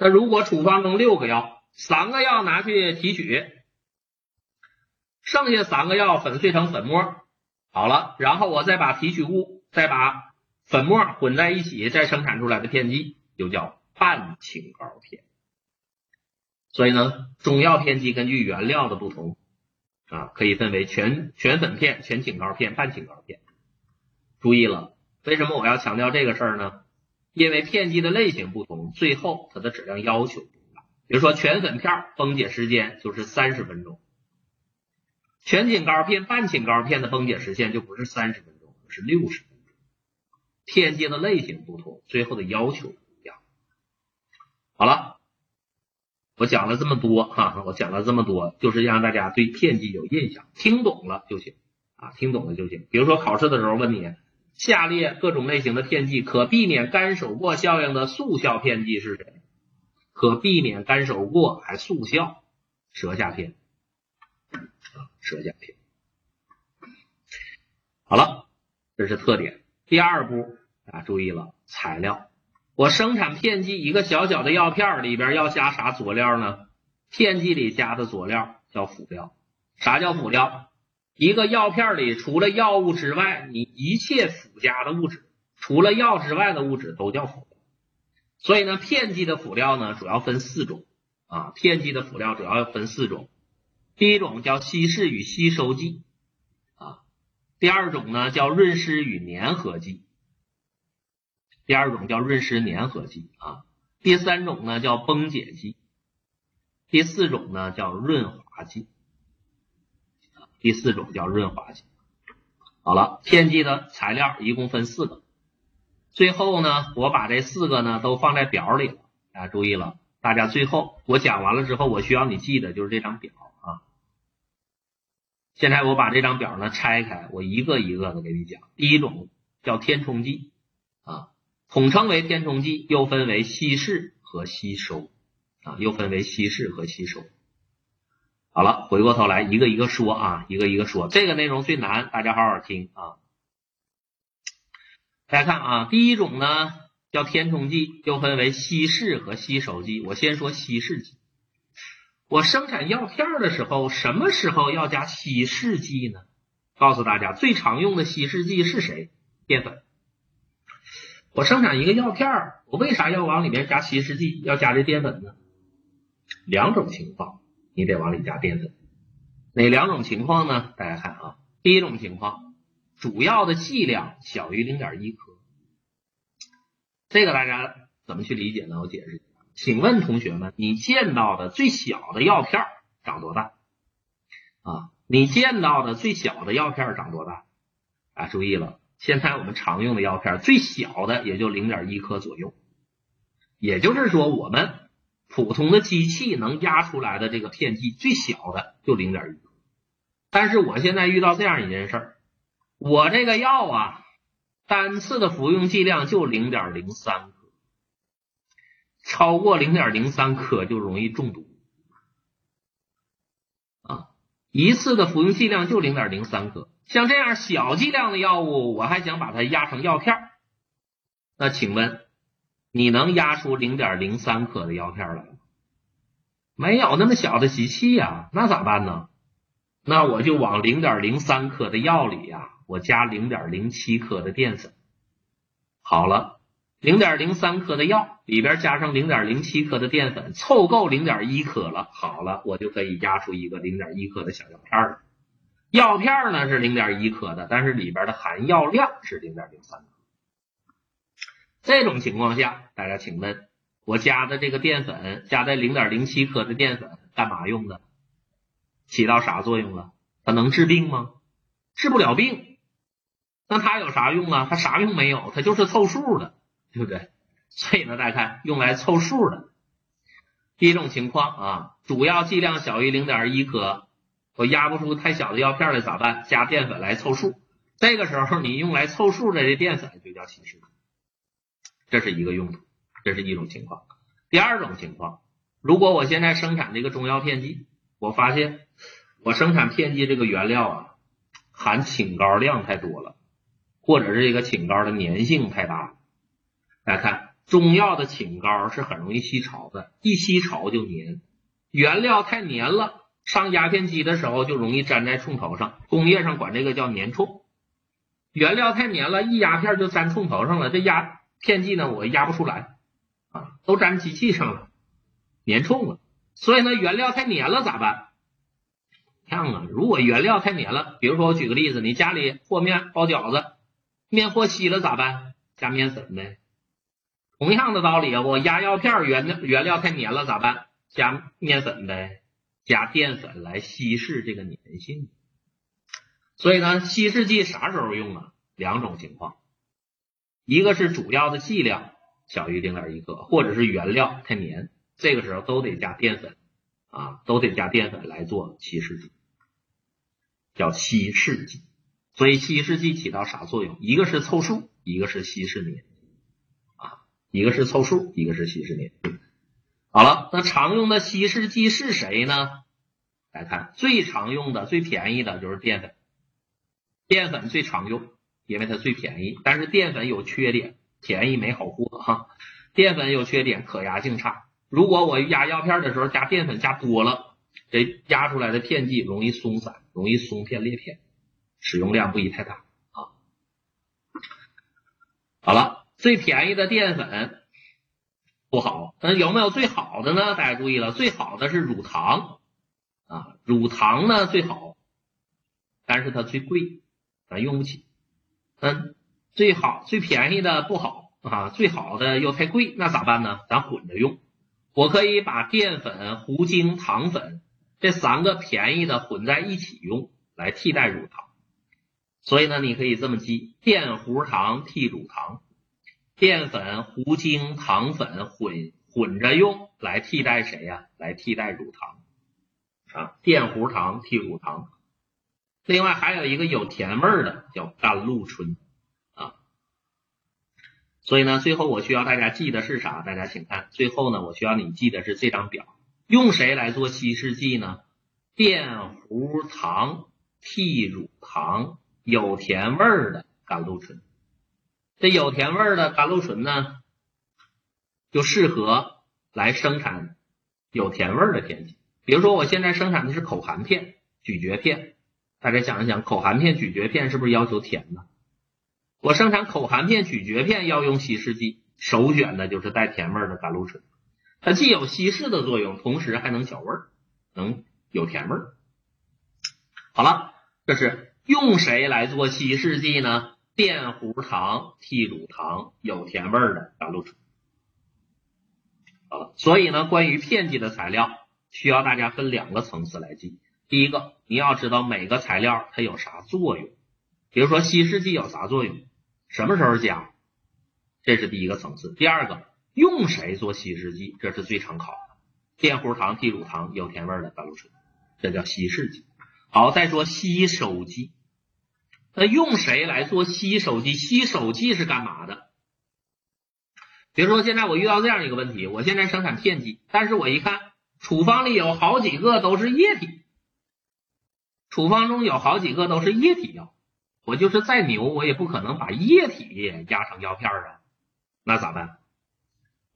那如果处方中六个药，三个药拿去提取，剩下三个药粉碎成粉末，好了，然后我再把提取物再把粉末混在一起，再生产出来的片剂就叫半清膏片。所以呢，中药片剂根据原料的不同啊，可以分为全全粉片、全清膏片、半清膏片。注意了，为什么我要强调这个事儿呢？因为片剂的类型不同，最后它的质量要求不一样。比如说全粉片崩解时间就是三十分钟，全清膏片、半清膏片的崩解时间就不是三十分钟，是六十分钟。片剂的类型不同，最后的要求不一样。好了。我讲了这么多哈，我讲了这么多，就是让大家对片剂有印象，听懂了就行啊，听懂了就行。比如说考试的时候问你，下列各种类型的片剂可避免干手过效应的速效片剂是谁？可避免干手过还速效，舌下片啊，舌下片。好了，这是特点。第二步啊，注意了，材料。我生产片剂，一个小小的药片里边要加啥佐料呢？片剂里加的佐料叫辅料。啥叫辅料？一个药片里除了药物之外，你一切附加的物质，除了药之外的物质都叫辅料。所以呢，片剂的辅料呢，主要分四种啊。片剂的辅料主要分四种，第一种叫稀释与吸收剂啊，第二种呢叫润湿与粘合剂。第二种叫润湿粘合剂啊，第三种呢叫崩解剂，第四种呢叫润滑剂，第四种叫润滑剂。好了，片剂的材料一共分四个，最后呢我把这四个呢都放在表里了，大家注意了，大家最后我讲完了之后，我需要你记的就是这张表啊。现在我把这张表呢拆开，我一个一个的给你讲。第一种叫填充剂啊。统称为填充剂，又分为稀释和吸收啊，又分为稀释和吸收。好了，回过头来一个一个说啊，一个一个说。这个内容最难，大家好好听啊。大家看啊，第一种呢叫填充剂，又分为稀释和吸收剂。我先说稀释剂。我生产药片的时候，什么时候要加稀释剂呢？告诉大家，最常用的稀释剂是谁？淀粉。我生产一个药片，我为啥要往里面加稀释剂，要加这淀粉呢？两种情况，你得往里加淀粉。哪两种情况呢？大家看啊，第一种情况，主要的剂量小于零点一克。这个大家怎么去理解呢？我解释一下。请问同学们，你见到的最小的药片长多大？啊，你见到的最小的药片长多大？啊，注意了。现在我们常用的药片最小的也就零点一克左右，也就是说，我们普通的机器能压出来的这个片剂最小的就零点一。但是我现在遇到这样一件事儿，我这个药啊，单次的服用剂量就零点零三克，超过零点零三克就容易中毒啊，一次的服用剂量就零点零三克。像这样小剂量的药物，我还想把它压成药片儿，那请问你能压出零点零三克的药片来吗？没有那么小的机器呀，那咋办呢？那我就往零点零三克的药里呀，我加零点零七克的淀粉。好了，零点零三克的药里边加上零点零七克的淀粉，凑够零点一克了。好了，我就可以压出一个零点一克的小药片了。药片呢是零点一克的，但是里边的含药量是零点零三克。这种情况下，大家请问，我加的这个淀粉加在零点零七克的淀粉干嘛用的？起到啥作用了？它能治病吗？治不了病。那它有啥用啊？它啥用没有？它就是凑数的，对不对？所以呢，大家看，用来凑数的。第一种情况啊，主要剂量小于零点一克。我压不出太小的药片来咋办？加淀粉来凑数。这个时候你用来凑数的这淀粉就叫稀释，这是一个用途，这是一种情况。第二种情况，如果我现在生产这个中药片剂，我发现我生产片剂这个原料啊含请膏量太多了，或者是这个请膏的粘性太大。大家看中药的请膏是很容易吸潮的，一吸潮就粘。原料太粘了，上压片机的时候就容易粘在冲头上，工业上管这个叫粘冲。原料太粘了，一压片就粘冲头上了，这压片剂呢我压不出来啊，都粘机器上了，粘冲了。所以呢，原料太粘了咋办？看啊，如果原料太粘了，比如说我举个例子，你家里和面包饺子，面和稀了咋办？加面粉呗。同样的道理啊，我压药片原料原料太粘了咋办？加面粉呗，加淀粉来稀释这个粘性。所以呢，稀释剂啥时候用啊？两种情况，一个是主要的剂量小于零点一克，或者是原料太粘，这个时候都得加淀粉啊，都得加淀粉来做稀释剂，叫稀释剂。所以稀释剂起到啥作用？一个是凑数，一个是稀释粘啊，一个是凑数，一个是稀释粘。好了，那常用的稀释剂是谁呢？来看最常用的、最便宜的就是淀粉。淀粉最常用，因为它最便宜。但是淀粉有缺点，便宜没好货哈。淀粉有缺点，可压性差。如果我压药片的时候加淀粉加多了，这压出来的片剂容易松散，容易松片裂片，使用量不宜太大啊。好了，最便宜的淀粉。不好，那有没有最好的呢？大家注意了，最好的是乳糖啊，乳糖呢最好，但是它最贵，咱用不起。嗯，最好最便宜的不好啊，最好的又太贵，那咋办呢？咱混着用，我可以把淀粉、糊精、糖粉这三个便宜的混在一起用，来替代乳糖。所以呢，你可以这么记：淀糊糖替乳糖。淀粉、糊精、糖粉混混着用来替代谁呀？来替代乳糖啊，淀糊糖替乳糖。另外还有一个有甜味儿的叫甘露醇啊。所以呢，最后我需要大家记的是啥？大家请看，最后呢，我需要你记的是这张表，用谁来做稀释剂呢？淀糊糖替乳糖，有甜味儿的甘露醇。这有甜味儿的甘露醇呢，就适合来生产有甜味儿的片剂。比如说，我现在生产的是口含片、咀嚼片，大家想一想，口含片、咀嚼片是不是要求甜的？我生产口含片、咀嚼片要用稀释剂，首选的就是带甜味的甘露醇，它既有稀释的作用，同时还能小味儿，能有甜味儿。好了，这是用谁来做稀释剂呢？淀糊糖替乳糖有甜味的甘露醇。好了，所以呢，关于片剂的材料，需要大家分两个层次来记。第一个，你要知道每个材料它有啥作用，比如说稀释剂有啥作用，什么时候加，这是第一个层次。第二个，用谁做稀释剂，这是最常考的。淀糊糖替乳糖有甜味的甘露醇，这叫稀释剂。好，再说吸收剂。那用谁来做吸收剂？吸收剂是干嘛的？比如说，现在我遇到这样一个问题，我现在生产片剂，但是我一看处方里有好几个都是液体，处方中有好几个都是液体药，我就是再牛，我也不可能把液体压成药片啊，那咋办？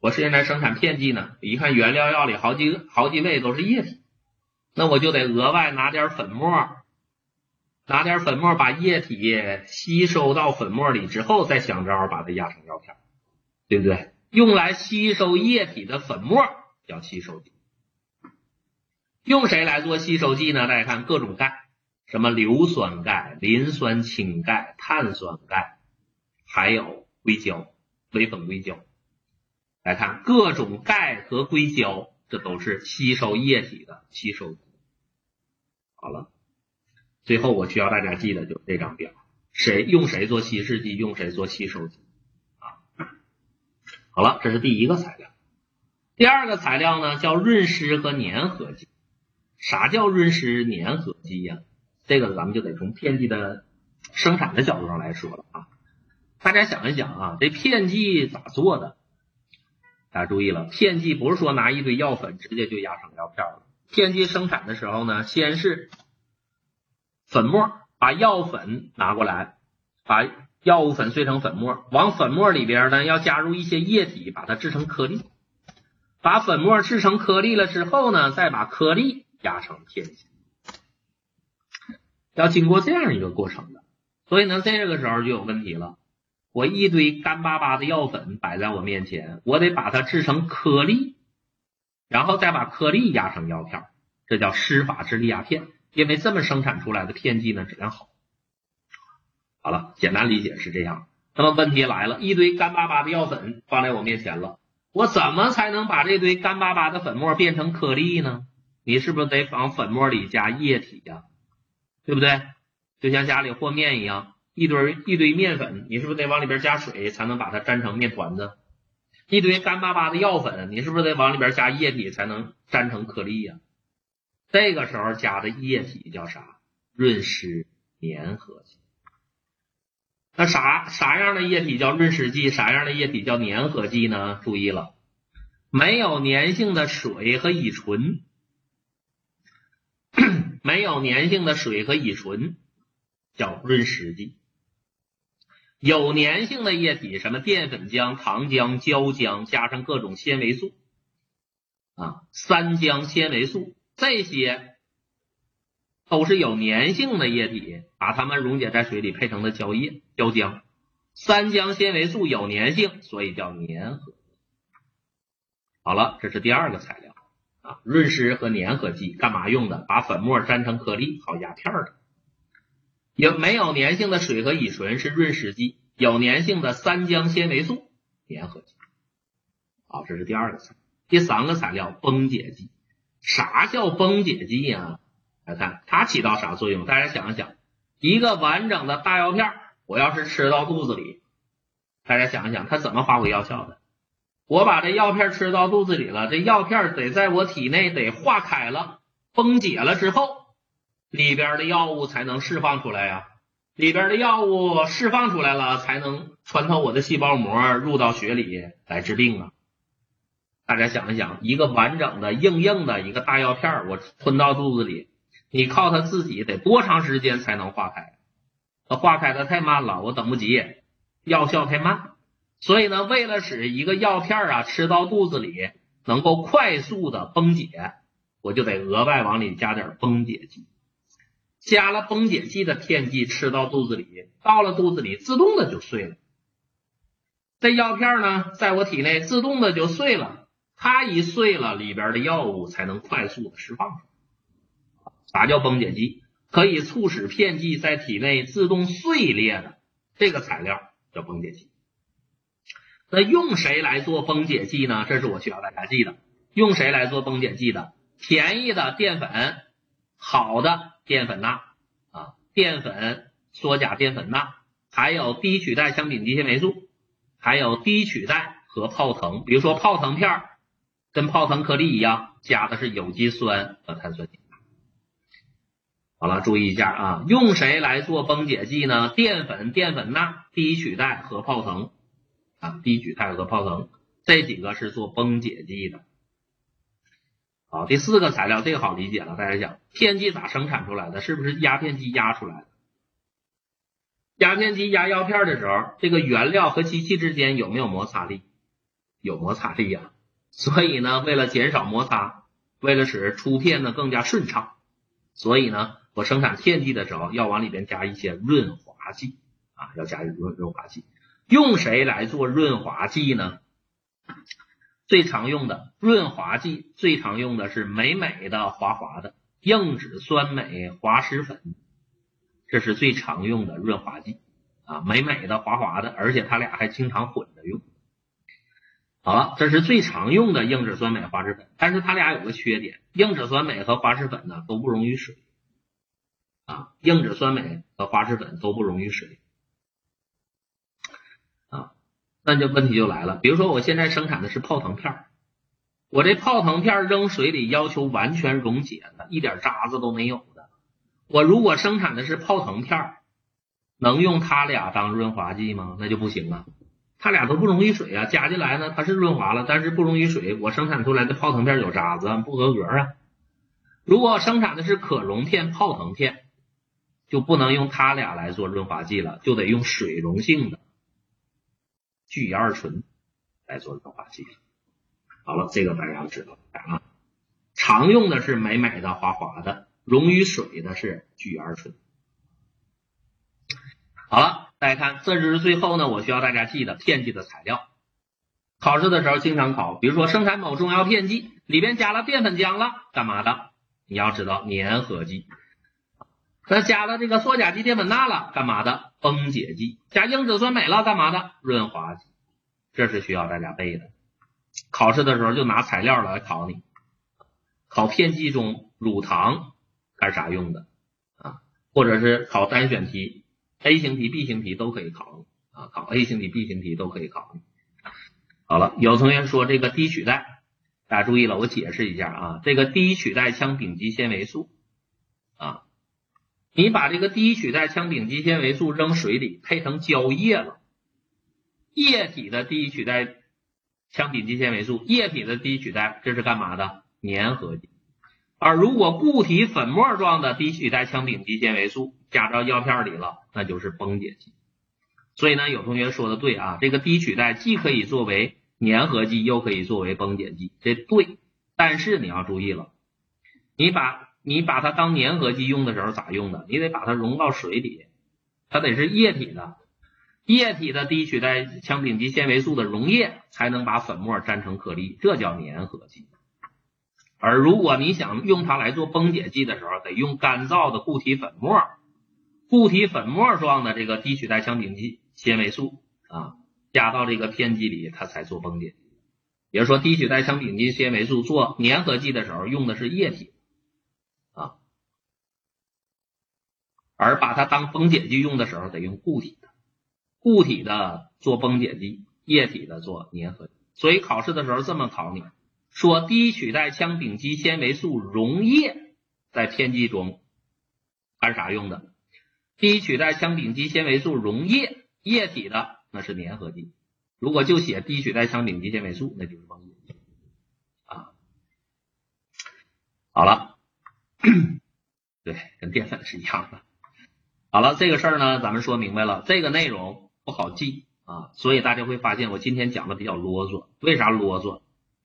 我现在生产片剂呢，一看原料药里好几个好几味都是液体，那我就得额外拿点粉末。拿点粉末把液体吸收到粉末里之后，再想招把它压成药片，对不对？用来吸收液体的粉末叫吸收剂。用谁来做吸收剂呢？大家看各种钙，什么硫酸钙、磷酸氢钙、碳酸钙，还有硅胶、微粉硅胶。来看各种钙和硅胶，这都是吸收液体的吸收剂。好了。最后我需要大家记得就是这张表，谁用谁做稀释剂，用谁做吸收剂啊？好了，这是第一个材料。第二个材料呢叫润湿和粘合剂。啥叫润湿粘合剂呀？这个咱们就得从片剂的生产的角度上来说了啊。大家想一想啊，这片剂咋做的？大家注意了，片剂不是说拿一堆药粉直接就压成药片了。片剂生产的时候呢，先是粉末把药粉拿过来，把药物粉碎成粉末，往粉末里边呢要加入一些液体，把它制成颗粒。把粉末制成颗粒了之后呢，再把颗粒压成片剂，要经过这样一个过程的。所以呢，这个时候就有问题了。我一堆干巴巴的药粉摆在我面前，我得把它制成颗粒，然后再把颗粒压成药片，这叫施法制粒压片。因为这么生产出来的片剂呢质量好。好了，简单理解是这样。那么问题来了，一堆干巴巴的药粉放在我面前了，我怎么才能把这堆干巴巴的粉末变成颗粒呢？你是不是得往粉末里加液体呀？对不对？就像家里和面一样。一堆一堆面粉，你是不是得往里边加水才能把它粘成面团子？一堆干巴巴的药粉，你是不是得往里边加液体才能粘成颗粒呀？这个时候加的液体叫啥？润湿粘合剂。那啥啥样的液体叫润湿剂？啥样的液体叫粘合剂呢？注意了，没有粘性的水和乙醇，没有粘性的水和乙醇叫润湿剂。有粘性的液体，什么淀粉浆、糖浆、胶浆，加上各种纤维素啊，三浆纤维素，这些都是有粘性的液体，把它们溶解在水里配成的胶液、胶浆。三浆纤维素有粘性，所以叫粘合。好了，这是第二个材料啊，润湿和粘合剂干嘛用的？把粉末粘成颗粒，好压片的。有没有粘性的水和乙醇是润湿剂，有粘性的三浆纤维素粘合剂。好，这是第二个材。第三个材料崩解剂。啥叫崩解剂呀？来看它起到啥作用？大家想一想，一个完整的大药片，我要是吃到肚子里，大家想一想，它怎么发挥药效的？我把这药片吃到肚子里了，这药片得在我体内得化开了，崩解了之后。里边的药物才能释放出来呀，里边的药物释放出来了，才能穿透我的细胞膜，入到血里来治病啊。大家想一想，一个完整的硬硬的一个大药片，我吞到肚子里，你靠它自己得多长时间才能化开？它化开的太慢了，我等不及，药效太慢。所以呢，为了使一个药片啊吃到肚子里能够快速的崩解，我就得额外往里加点崩解剂。加了崩解剂的片剂吃到肚子里，到了肚子里自动的就碎了。这药片呢，在我体内自动的就碎了。它一碎了，里边的药物才能快速的释放出来。啥叫崩解剂？可以促使片剂在体内自动碎裂的这个材料叫崩解剂。那用谁来做崩解剂呢？这是我需要大家记的。用谁来做崩解剂的？便宜的淀粉，好的。淀粉钠啊，淀粉羧甲淀粉钠，还有低取代羟丙基纤维素，还有低取代和泡腾，比如说泡腾片儿跟泡腾颗粒一样，加的是有机酸和碳酸氢钠。好了，注意一下啊，用谁来做崩解剂呢？淀粉、淀粉钠、低取代和泡腾啊，低取代和泡腾这几个是做崩解剂的。好，第四个材料这个好理解了。大家想片剂咋生产出来的？是不是压片机压出来的？压片机压药片的时候，这个原料和机器之间有没有摩擦力？有摩擦力呀。所以呢，为了减少摩擦，为了使出片呢更加顺畅，所以呢，我生产片剂的时候要往里边加一些润滑剂啊，要加润润滑剂。用谁来做润滑剂呢？最常用的润滑剂，最常用的是美美的滑滑的硬脂酸镁滑石粉，这是最常用的润滑剂啊，美美的滑滑的，而且它俩还经常混着用。好了，这是最常用的硬脂酸镁滑石粉，但是它俩有个缺点，硬脂酸镁和滑石粉呢都不溶于水啊，硬脂酸镁和滑石粉都不溶于水。那就问题就来了，比如说我现在生产的是泡腾片儿我这泡腾片扔水里要求完全溶解的，一点渣子都没有的。我如果生产的是泡腾片能用它俩当润滑剂吗？那就不行啊，它俩都不溶于水啊，加进来呢它是润滑了，但是不溶于水，我生产出来的泡腾片有渣子，不合格啊。如果生产的是可溶片泡腾片，就不能用它俩来做润滑剂了，就得用水溶性的聚乙二醇来做润滑剂。好了，这个大家要知道啊。常用的是美美的、滑滑的，溶于水的是聚乙二醇。好了，大家看，这就是最后呢，我需要大家记的片剂的材料。考试的时候经常考，比如说生产某中药片剂里边加了淀粉浆了，干嘛的？你要知道粘合剂。那加了这个羧甲基淀粉钠了，干嘛的？崩解剂。加硬脂酸镁了，干嘛的？润滑剂。这是需要大家背的。考试的时候就拿材料来考你。考片剂中乳糖干啥用的啊？或者是考单选题，A 型题、B 型题都可以考你啊。考 A 型题、B 型题都可以考你。好了，有同学说这个低取代，大家注意了，我解释一下啊。这个低取代羟丙基纤维素，你把这个低取代羟丙基纤维素扔水里配成胶液了，液体的低取代羟丙基纤维素，液体的低取代这是干嘛的？粘合剂，而如果固体粉末状的低取代羟丙基纤维素加到药片里了，那就是崩解剂。所以呢，有同学说的对啊，这个低取代既可以作为粘合剂，又可以作为崩解剂，这对。但是你要注意了，你把你把它当粘合剂用的时候咋用的？你得把它溶到水里，它得是液体的，液体的低取代羟丙基纤维素的溶液才能把粉末粘成颗粒，这叫粘合剂。而如果你想用它来做崩解剂的时候，得用干燥的固体粉末，固体粉末状的这个低取代羟丙基纤维素啊，加到这个片剂里，它才做崩解。也就是说，低取代羟丙基纤维素做粘合剂的时候用的是液体啊，而把它当崩解剂用的时候得用固体的，固体的做崩解剂，液体的做粘合剂。所以考试的时候这么考你。说低取代羟丙基纤维素溶液在片剂中干啥用的？低取代羟丙基纤维素溶液液体的那是粘合剂。如果就写低取代羟丙基纤维素，那就是崩解剂啊。好了，对，跟淀粉是一样的。好了，这个事儿呢，咱们说明白了。这个内容不好记啊，所以大家会发现我今天讲的比较啰嗦。为啥啰嗦？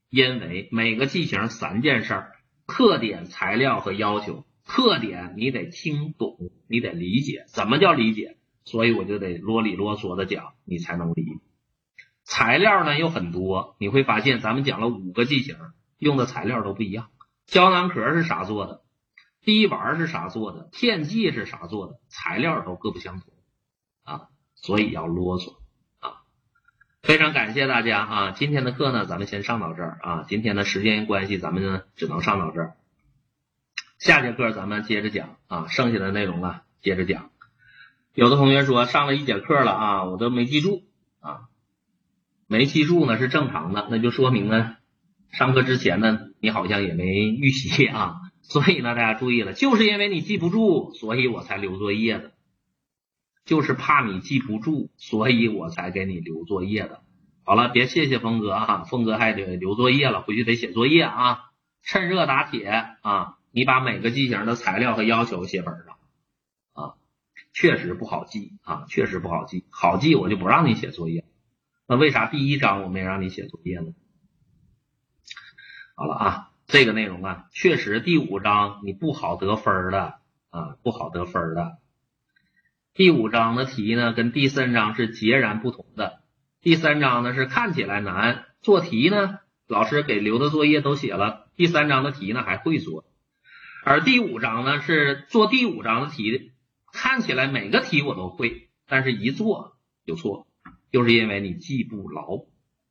因为每个剂型三件事儿：特点、材料和要求。特点你得听懂，你得理解。怎么叫理解？所以我就得啰里啰嗦的讲，你才能理。材料呢又很多，你会发现咱们讲了五个剂型，用的材料都不一样。胶囊壳是啥做的？滴丸是啥做的？片剂是啥做的？材料都各不相同啊，所以要啰嗦啊。非常感谢大家啊！今天的课呢，咱们先上到这儿啊。今天的时间关系，咱们呢只能上到这儿。下节课咱们接着讲啊，剩下的内容啊接着讲。有的同学说上了一节课了啊，我都没记住啊，没记住呢是正常的，那就说明呢上课之前呢你好像也没预习啊，所以呢大家注意了，就是因为你记不住，所以我才留作业的。就是怕你记不住，所以我才给你留作业的。好了，别谢谢峰哥啊，峰哥还得留作业了，回去得写作业啊。趁热打铁啊，你把每个机型的材料和要求写本上啊。确实不好记啊，确实不好记。好记我就不让你写作业。那为啥第一章我没让你写作业呢？好了啊，这个内容啊，确实第五章你不好得分的啊，不好得分的。第五章的题呢，跟第三章是截然不同的。第三章呢是看起来难，做题呢，老师给留的作业都写了。第三章的题呢还会做，而第五章呢是做第五章的题，看起来每个题我都会，但是一做就错，就是因为你记不牢，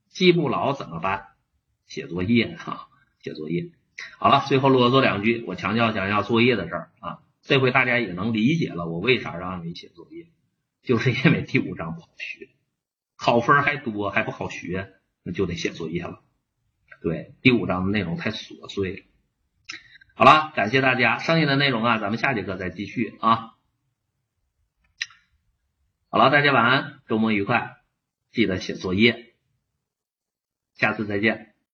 记不牢怎么办？写作业哈，写作业。好了，最后啰嗦两句，我强调强调作业的事儿啊。这回大家也能理解了，我为啥让你写作业，就是因为第五章不好学，考分还多还不好学，那就得写作业了。对，第五章的内容太琐碎了。好了，感谢大家，剩下的内容啊，咱们下节课再继续啊。好了，大家晚安，周末愉快，记得写作业，下次再见。